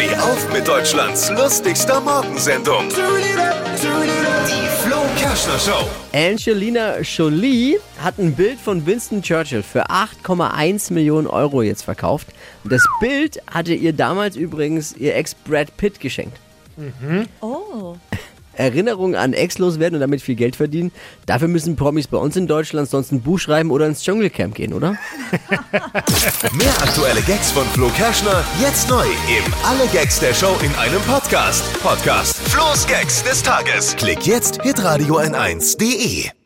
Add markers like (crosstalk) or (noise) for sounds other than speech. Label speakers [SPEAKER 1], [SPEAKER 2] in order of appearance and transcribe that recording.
[SPEAKER 1] Steh auf mit Deutschlands lustigster Morgensendung. Die Flo Kerschner Show.
[SPEAKER 2] Angelina Jolie hat ein Bild von Winston Churchill für 8,1 Millionen Euro jetzt verkauft. Das Bild hatte ihr damals übrigens ihr Ex Brad Pitt geschenkt.
[SPEAKER 3] Oh.
[SPEAKER 2] Erinnerungen an Ex loswerden und damit viel Geld verdienen. Dafür müssen Promis bei uns in Deutschland sonst ein Buch schreiben oder ins Dschungelcamp gehen, oder? (laughs)
[SPEAKER 1] Mehr aktuelle Gags von Flo Kerschner jetzt neu im Alle Gags der Show in einem Podcast. Podcast Flo's Gags des Tages. Klick jetzt hitradio n1.de.